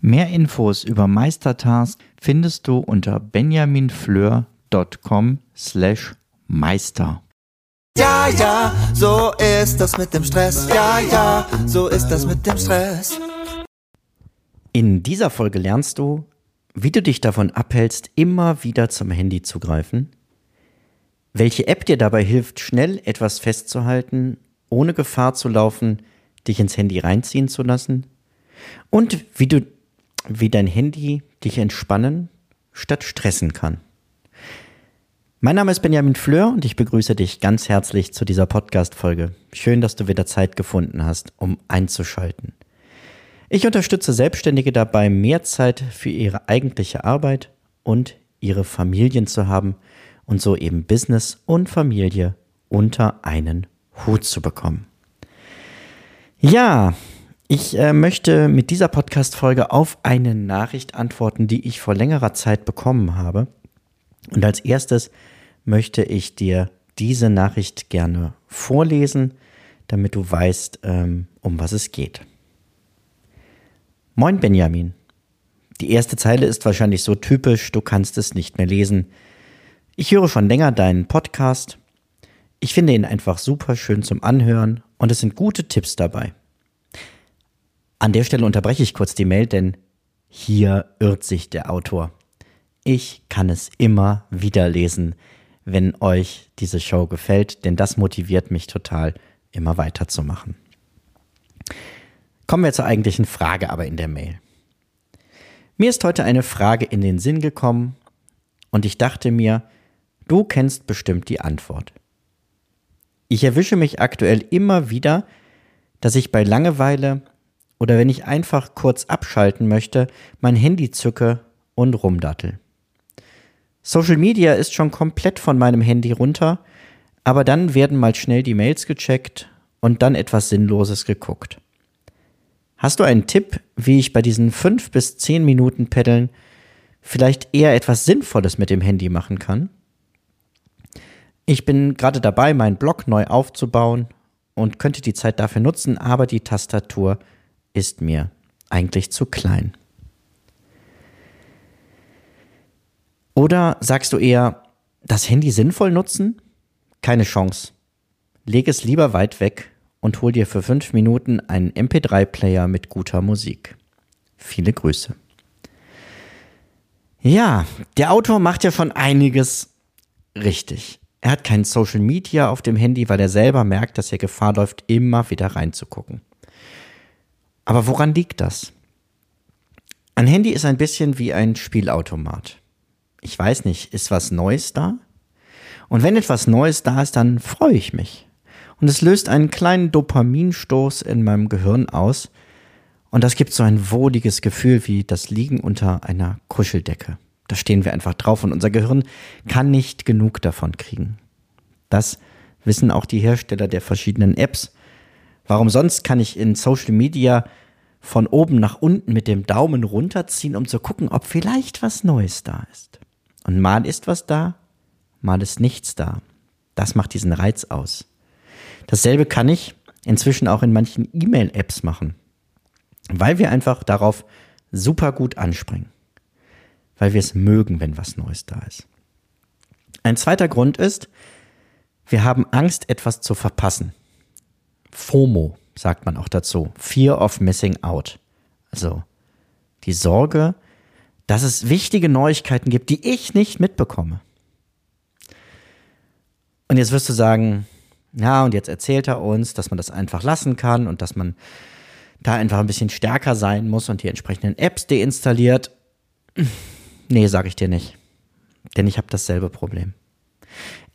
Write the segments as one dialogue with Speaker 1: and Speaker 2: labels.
Speaker 1: Mehr Infos über Meistertask findest du unter benjaminfleur.com slash meister.
Speaker 2: Ja, ja, so ist das mit dem Stress. Ja, ja, so ist das mit dem Stress.
Speaker 1: In dieser Folge lernst du, wie du dich davon abhältst, immer wieder zum Handy zu greifen, welche App dir dabei hilft, schnell etwas festzuhalten, ohne Gefahr zu laufen, dich ins Handy reinziehen zu lassen, und wie du, wie dein Handy dich entspannen statt stressen kann. Mein Name ist Benjamin Fleur und ich begrüße dich ganz herzlich zu dieser Podcast-Folge. Schön, dass du wieder Zeit gefunden hast, um einzuschalten. Ich unterstütze Selbstständige dabei, mehr Zeit für ihre eigentliche Arbeit und ihre Familien zu haben und so eben Business und Familie unter einen Hut zu bekommen. Ja, ich äh, möchte mit dieser Podcast-Folge auf eine Nachricht antworten, die ich vor längerer Zeit bekommen habe. Und als erstes möchte ich dir diese Nachricht gerne vorlesen, damit du weißt, ähm, um was es geht. Moin Benjamin. Die erste Zeile ist wahrscheinlich so typisch, du kannst es nicht mehr lesen. Ich höre schon länger deinen Podcast. Ich finde ihn einfach super schön zum Anhören und es sind gute Tipps dabei. An der Stelle unterbreche ich kurz die Mail, denn hier irrt sich der Autor. Ich kann es immer wieder lesen, wenn euch diese Show gefällt, denn das motiviert mich total, immer weiterzumachen. Kommen wir zur eigentlichen Frage aber in der Mail. Mir ist heute eine Frage in den Sinn gekommen und ich dachte mir, du kennst bestimmt die Antwort. Ich erwische mich aktuell immer wieder, dass ich bei Langeweile oder wenn ich einfach kurz abschalten möchte, mein Handy zücke und rumdattel. Social Media ist schon komplett von meinem Handy runter, aber dann werden mal schnell die Mails gecheckt und dann etwas Sinnloses geguckt. Hast du einen Tipp, wie ich bei diesen fünf bis zehn Minuten Paddeln vielleicht eher etwas Sinnvolles mit dem Handy machen kann? Ich bin gerade dabei, meinen Blog neu aufzubauen und könnte die Zeit dafür nutzen, aber die Tastatur ist mir eigentlich zu klein. Oder sagst du eher, das Handy sinnvoll nutzen? Keine Chance. Leg es lieber weit weg und hol dir für fünf Minuten einen MP3-Player mit guter Musik. Viele Grüße. Ja, der Autor macht ja schon einiges richtig. Er hat kein Social Media auf dem Handy, weil er selber merkt, dass er Gefahr läuft, immer wieder reinzugucken. Aber woran liegt das? Ein Handy ist ein bisschen wie ein Spielautomat. Ich weiß nicht, ist was Neues da? Und wenn etwas Neues da ist, dann freue ich mich und es löst einen kleinen Dopaminstoß in meinem Gehirn aus und das gibt so ein wohliges Gefühl wie das Liegen unter einer Kuscheldecke. Da stehen wir einfach drauf und unser Gehirn kann nicht genug davon kriegen. Das wissen auch die Hersteller der verschiedenen Apps. Warum sonst kann ich in Social Media von oben nach unten mit dem Daumen runterziehen, um zu gucken, ob vielleicht was Neues da ist. Und mal ist was da, mal ist nichts da. Das macht diesen Reiz aus. Dasselbe kann ich inzwischen auch in manchen E-Mail-Apps machen, weil wir einfach darauf super gut anspringen, weil wir es mögen, wenn was Neues da ist. Ein zweiter Grund ist, wir haben Angst, etwas zu verpassen. FOMO sagt man auch dazu. Fear of Missing Out. Also die Sorge, dass es wichtige Neuigkeiten gibt, die ich nicht mitbekomme. Und jetzt wirst du sagen, ja, und jetzt erzählt er uns, dass man das einfach lassen kann und dass man da einfach ein bisschen stärker sein muss und die entsprechenden Apps deinstalliert. Nee, sage ich dir nicht. Denn ich habe dasselbe Problem.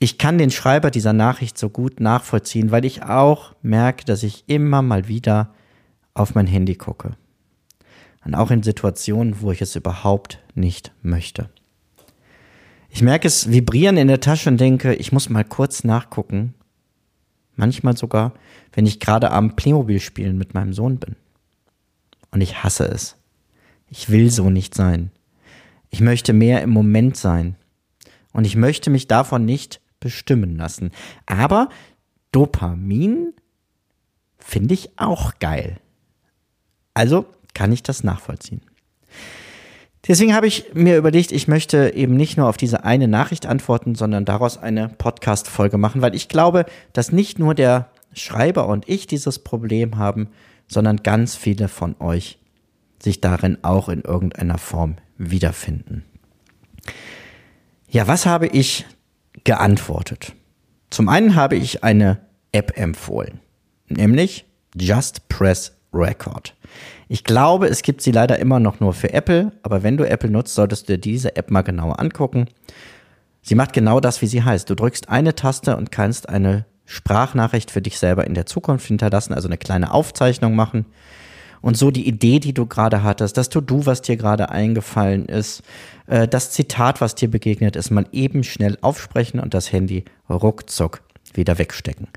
Speaker 1: Ich kann den Schreiber dieser Nachricht so gut nachvollziehen, weil ich auch merke, dass ich immer mal wieder auf mein Handy gucke. Und auch in Situationen, wo ich es überhaupt nicht möchte. Ich merke es vibrieren in der Tasche und denke, ich muss mal kurz nachgucken. Manchmal sogar, wenn ich gerade am Playmobil spielen mit meinem Sohn bin. Und ich hasse es. Ich will so nicht sein. Ich möchte mehr im Moment sein. Und ich möchte mich davon nicht bestimmen lassen. Aber Dopamin finde ich auch geil. Also kann ich das nachvollziehen. Deswegen habe ich mir überlegt, ich möchte eben nicht nur auf diese eine Nachricht antworten, sondern daraus eine Podcast-Folge machen, weil ich glaube, dass nicht nur der Schreiber und ich dieses Problem haben, sondern ganz viele von euch sich darin auch in irgendeiner Form wiederfinden. Ja, was habe ich geantwortet? Zum einen habe ich eine App empfohlen, nämlich Just Press Record. Ich glaube, es gibt sie leider immer noch nur für Apple, aber wenn du Apple nutzt, solltest du dir diese App mal genauer angucken. Sie macht genau das, wie sie heißt. Du drückst eine Taste und kannst eine Sprachnachricht für dich selber in der Zukunft hinterlassen, also eine kleine Aufzeichnung machen. Und so die Idee, die du gerade hattest, das To-Do, was dir gerade eingefallen ist, äh, das Zitat, was dir begegnet ist, mal eben schnell aufsprechen und das Handy ruckzuck wieder wegstecken.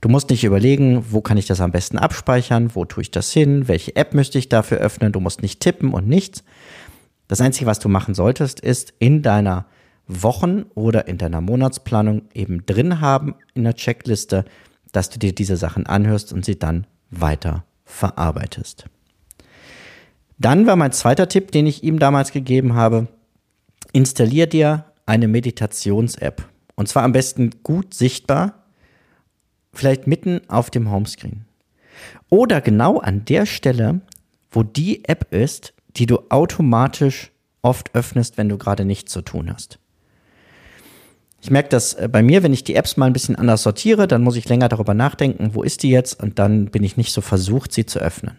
Speaker 1: Du musst nicht überlegen, wo kann ich das am besten abspeichern, wo tue ich das hin, welche App müsste ich dafür öffnen, du musst nicht tippen und nichts. Das Einzige, was du machen solltest, ist in deiner Wochen- oder in deiner Monatsplanung eben drin haben in der Checkliste, dass du dir diese Sachen anhörst und sie dann weiter verarbeitest. Dann war mein zweiter Tipp, den ich ihm damals gegeben habe, installier dir eine Meditations-App. Und zwar am besten gut sichtbar, vielleicht mitten auf dem Homescreen. Oder genau an der Stelle, wo die App ist, die du automatisch oft öffnest, wenn du gerade nichts zu tun hast. Ich merke das äh, bei mir, wenn ich die Apps mal ein bisschen anders sortiere, dann muss ich länger darüber nachdenken, wo ist die jetzt und dann bin ich nicht so versucht, sie zu öffnen.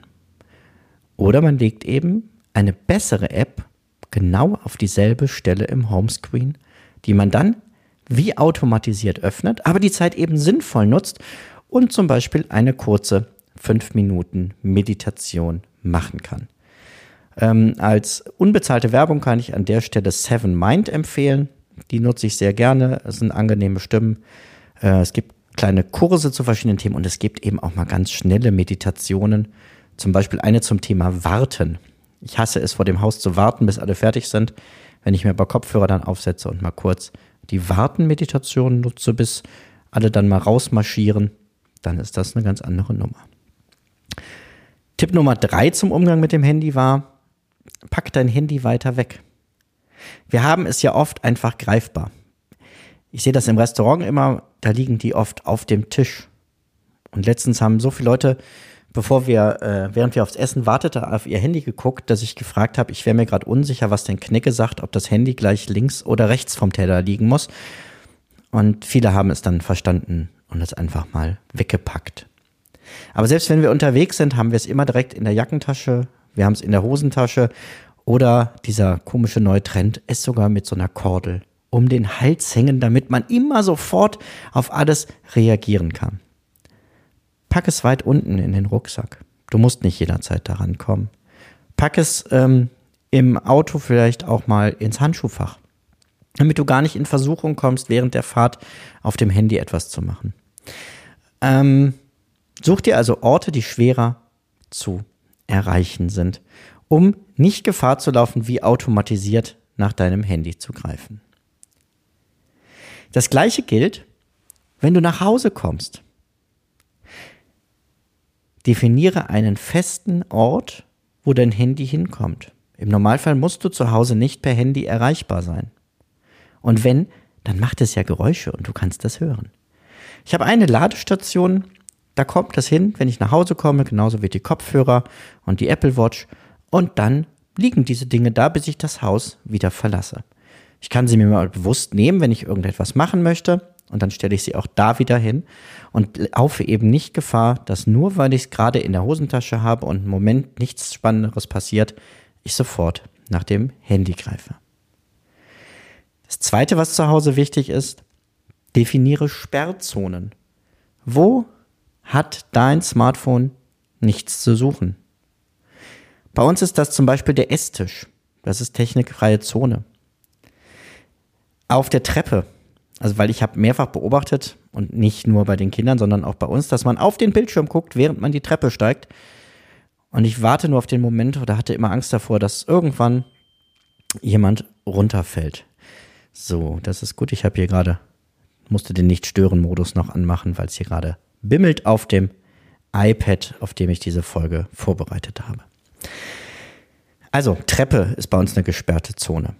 Speaker 1: Oder man legt eben eine bessere App genau auf dieselbe Stelle im Homescreen, die man dann wie automatisiert öffnet, aber die Zeit eben sinnvoll nutzt und zum Beispiel eine kurze 5 Minuten Meditation machen kann. Ähm, als unbezahlte Werbung kann ich an der Stelle Seven Mind empfehlen. Die nutze ich sehr gerne. Es sind angenehme Stimmen. Äh, es gibt kleine Kurse zu verschiedenen Themen und es gibt eben auch mal ganz schnelle Meditationen. Zum Beispiel eine zum Thema Warten. Ich hasse es, vor dem Haus zu warten, bis alle fertig sind. Wenn ich mir aber Kopfhörer dann aufsetze und mal kurz die Warten-Meditation nutze, bis alle dann mal rausmarschieren, dann ist das eine ganz andere Nummer. Tipp Nummer drei zum Umgang mit dem Handy war, pack dein Handy weiter weg. Wir haben es ja oft einfach greifbar. Ich sehe das im Restaurant immer, da liegen die oft auf dem Tisch. Und letztens haben so viele Leute, bevor wir, äh, während wir aufs Essen warteten, auf ihr Handy geguckt, dass ich gefragt habe, ich wäre mir gerade unsicher, was denn Knicke sagt, ob das Handy gleich links oder rechts vom Teller liegen muss. Und viele haben es dann verstanden und es einfach mal weggepackt. Aber selbst wenn wir unterwegs sind, haben wir es immer direkt in der Jackentasche, wir haben es in der Hosentasche oder dieser komische neue Trend, es sogar mit so einer Kordel um den Hals hängen, damit man immer sofort auf alles reagieren kann. Pack es weit unten in den Rucksack. Du musst nicht jederzeit daran kommen. Pack es ähm, im Auto vielleicht auch mal ins Handschuhfach, damit du gar nicht in Versuchung kommst, während der Fahrt auf dem Handy etwas zu machen. Ähm, such dir also Orte, die schwerer zu erreichen sind um nicht Gefahr zu laufen, wie automatisiert nach deinem Handy zu greifen. Das gleiche gilt, wenn du nach Hause kommst. Definiere einen festen Ort, wo dein Handy hinkommt. Im Normalfall musst du zu Hause nicht per Handy erreichbar sein. Und wenn, dann macht es ja Geräusche und du kannst das hören. Ich habe eine Ladestation, da kommt das hin, wenn ich nach Hause komme, genauso wie die Kopfhörer und die Apple Watch und dann liegen diese Dinge da, bis ich das Haus wieder verlasse. Ich kann sie mir mal bewusst nehmen, wenn ich irgendetwas machen möchte. Und dann stelle ich sie auch da wieder hin und laufe eben nicht Gefahr, dass nur weil ich es gerade in der Hosentasche habe und im Moment nichts Spannenderes passiert, ich sofort nach dem Handy greife. Das zweite, was zu Hause wichtig ist, definiere Sperrzonen. Wo hat dein Smartphone nichts zu suchen? Bei uns ist das zum Beispiel der Esstisch. Das ist technikfreie Zone. Auf der Treppe, also weil ich habe mehrfach beobachtet und nicht nur bei den Kindern, sondern auch bei uns, dass man auf den Bildschirm guckt, während man die Treppe steigt. Und ich warte nur auf den Moment oder hatte immer Angst davor, dass irgendwann jemand runterfällt. So, das ist gut. Ich habe hier gerade, musste den Nicht-Stören-Modus noch anmachen, weil es hier gerade bimmelt auf dem iPad, auf dem ich diese Folge vorbereitet habe. Also, Treppe ist bei uns eine gesperrte Zone.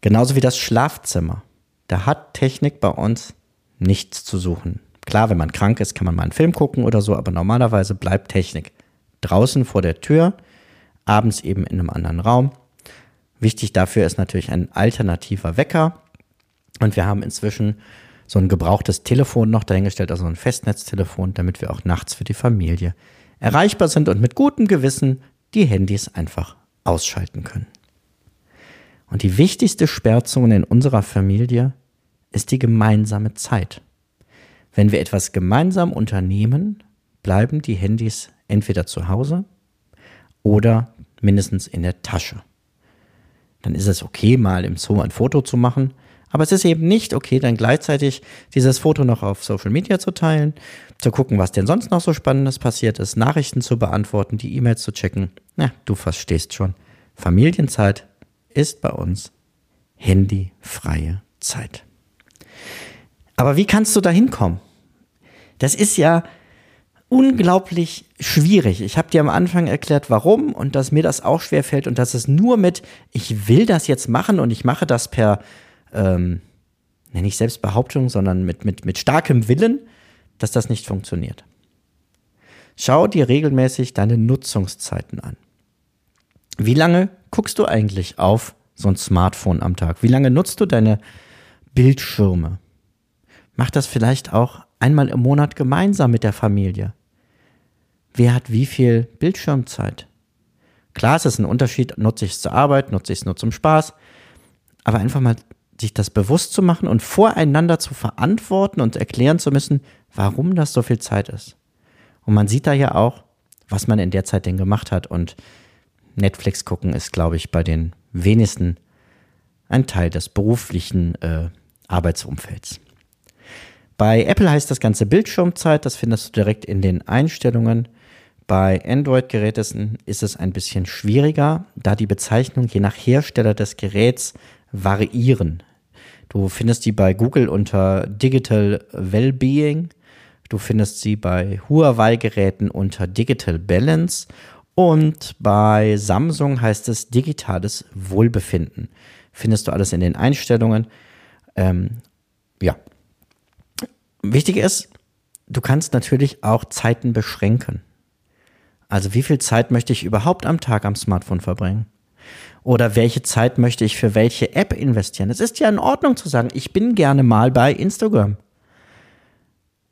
Speaker 1: Genauso wie das Schlafzimmer. Da hat Technik bei uns nichts zu suchen. Klar, wenn man krank ist, kann man mal einen Film gucken oder so, aber normalerweise bleibt Technik draußen vor der Tür, abends eben in einem anderen Raum. Wichtig dafür ist natürlich ein alternativer Wecker. Und wir haben inzwischen so ein gebrauchtes Telefon noch dahingestellt, also ein Festnetztelefon, damit wir auch nachts für die Familie erreichbar sind und mit gutem Gewissen die Handys einfach ausschalten können. Und die wichtigste Sperrzone in unserer Familie ist die gemeinsame Zeit. Wenn wir etwas gemeinsam unternehmen, bleiben die Handys entweder zu Hause oder mindestens in der Tasche. Dann ist es okay, mal im Zoo ein Foto zu machen, aber es ist eben nicht okay, dann gleichzeitig dieses Foto noch auf Social Media zu teilen, zu gucken, was denn sonst noch so Spannendes passiert ist, Nachrichten zu beantworten, die E-Mails zu checken. Na, du verstehst schon. Familienzeit ist bei uns handyfreie Zeit. Aber wie kannst du da hinkommen? Das ist ja unglaublich schwierig. Ich habe dir am Anfang erklärt, warum und dass mir das auch schwer fällt und dass es nur mit, ich will das jetzt machen und ich mache das per ähm, nicht Selbstbehauptung, sondern mit, mit, mit starkem Willen, dass das nicht funktioniert. Schau dir regelmäßig deine Nutzungszeiten an. Wie lange guckst du eigentlich auf so ein Smartphone am Tag? Wie lange nutzt du deine Bildschirme? Mach das vielleicht auch einmal im Monat gemeinsam mit der Familie. Wer hat wie viel Bildschirmzeit? Klar, es ist ein Unterschied, nutze ich es zur Arbeit, nutze ich es nur zum Spaß, aber einfach mal sich das bewusst zu machen und voreinander zu verantworten und erklären zu müssen, warum das so viel Zeit ist. Und man sieht da ja auch, was man in der Zeit denn gemacht hat. Und Netflix gucken ist, glaube ich, bei den wenigsten ein Teil des beruflichen äh, Arbeitsumfelds. Bei Apple heißt das Ganze Bildschirmzeit, das findest du direkt in den Einstellungen. Bei Android-Geräten ist es ein bisschen schwieriger, da die Bezeichnung je nach Hersteller des Geräts variieren. Du findest die bei Google unter Digital Wellbeing. Du findest sie bei Huawei-Geräten unter Digital Balance. Und bei Samsung heißt es digitales Wohlbefinden. Findest du alles in den Einstellungen. Ähm, ja. Wichtig ist, du kannst natürlich auch Zeiten beschränken. Also wie viel Zeit möchte ich überhaupt am Tag am Smartphone verbringen? Oder welche Zeit möchte ich für welche App investieren? Es ist ja in Ordnung zu sagen, ich bin gerne mal bei Instagram.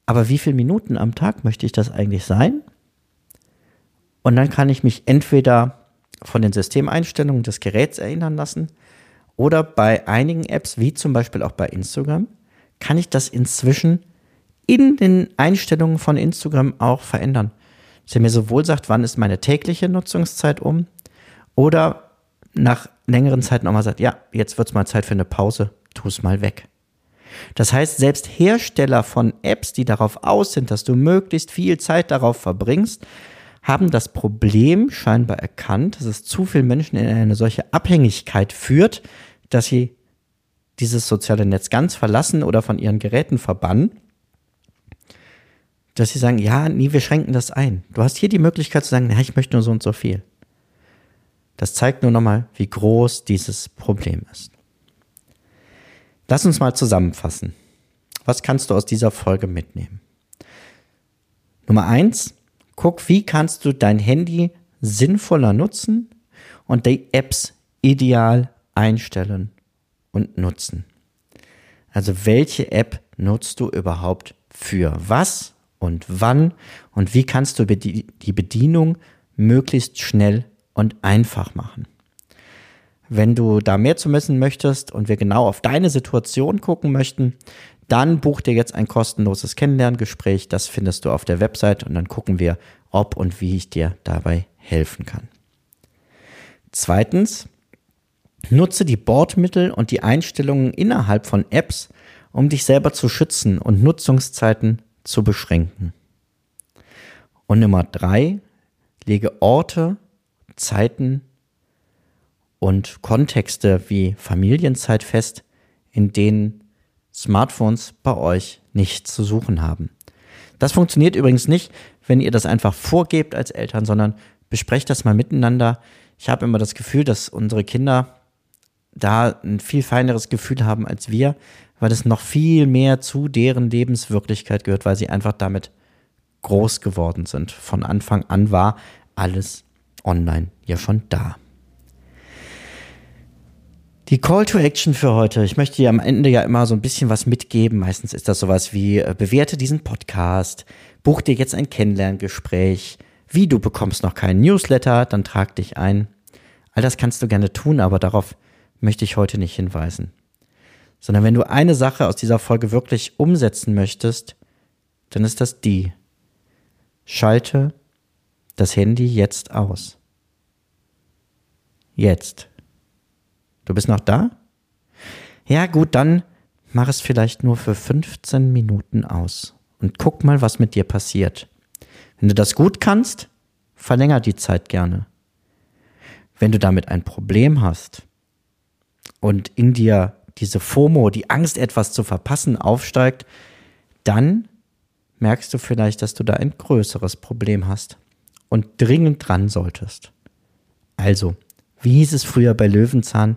Speaker 1: Aber wie viele Minuten am Tag möchte ich das eigentlich sein? Und dann kann ich mich entweder von den Systemeinstellungen des Geräts erinnern lassen oder bei einigen Apps, wie zum Beispiel auch bei Instagram, kann ich das inzwischen in den Einstellungen von Instagram auch verändern. Dass er mir sowohl sagt, wann ist meine tägliche Nutzungszeit um oder nach längeren Zeit nochmal sagt, ja, jetzt wird es mal Zeit für eine Pause, tu es mal weg. Das heißt, selbst Hersteller von Apps, die darauf aus sind, dass du möglichst viel Zeit darauf verbringst, haben das Problem scheinbar erkannt, dass es zu viele Menschen in eine solche Abhängigkeit führt, dass sie dieses soziale Netz ganz verlassen oder von ihren Geräten verbannen, dass sie sagen, ja, nee, wir schränken das ein. Du hast hier die Möglichkeit zu sagen, na, ich möchte nur so und so viel. Das zeigt nur nochmal, wie groß dieses Problem ist. Lass uns mal zusammenfassen. Was kannst du aus dieser Folge mitnehmen? Nummer eins, guck, wie kannst du dein Handy sinnvoller nutzen und die Apps ideal einstellen und nutzen. Also welche App nutzt du überhaupt für was und wann und wie kannst du die Bedienung möglichst schnell und einfach machen. Wenn du da mehr zu wissen möchtest und wir genau auf deine Situation gucken möchten, dann buch dir jetzt ein kostenloses Kennenlerngespräch. Das findest du auf der Website und dann gucken wir, ob und wie ich dir dabei helfen kann. Zweitens, nutze die Bordmittel und die Einstellungen innerhalb von Apps, um dich selber zu schützen und Nutzungszeiten zu beschränken. Und Nummer drei, lege Orte, Zeiten und Kontexte wie Familienzeit fest, in denen Smartphones bei euch nichts zu suchen haben. Das funktioniert übrigens nicht, wenn ihr das einfach vorgebt als Eltern, sondern besprecht das mal miteinander. Ich habe immer das Gefühl, dass unsere Kinder da ein viel feineres Gefühl haben als wir, weil es noch viel mehr zu deren Lebenswirklichkeit gehört, weil sie einfach damit groß geworden sind. Von Anfang an war alles online ja schon da. Die Call to Action für heute. Ich möchte dir am Ende ja immer so ein bisschen was mitgeben. Meistens ist das sowas wie, äh, bewerte diesen Podcast, buch dir jetzt ein Kennenlerngespräch. Wie du bekommst noch keinen Newsletter, dann trag dich ein. All das kannst du gerne tun, aber darauf möchte ich heute nicht hinweisen. Sondern wenn du eine Sache aus dieser Folge wirklich umsetzen möchtest, dann ist das die. Schalte das Handy jetzt aus. Jetzt. Du bist noch da? Ja, gut, dann mach es vielleicht nur für 15 Minuten aus und guck mal, was mit dir passiert. Wenn du das gut kannst, verlänger die Zeit gerne. Wenn du damit ein Problem hast und in dir diese FOMO, die Angst, etwas zu verpassen, aufsteigt, dann merkst du vielleicht, dass du da ein größeres Problem hast und dringend dran solltest. Also, wie hieß es früher bei Löwenzahn?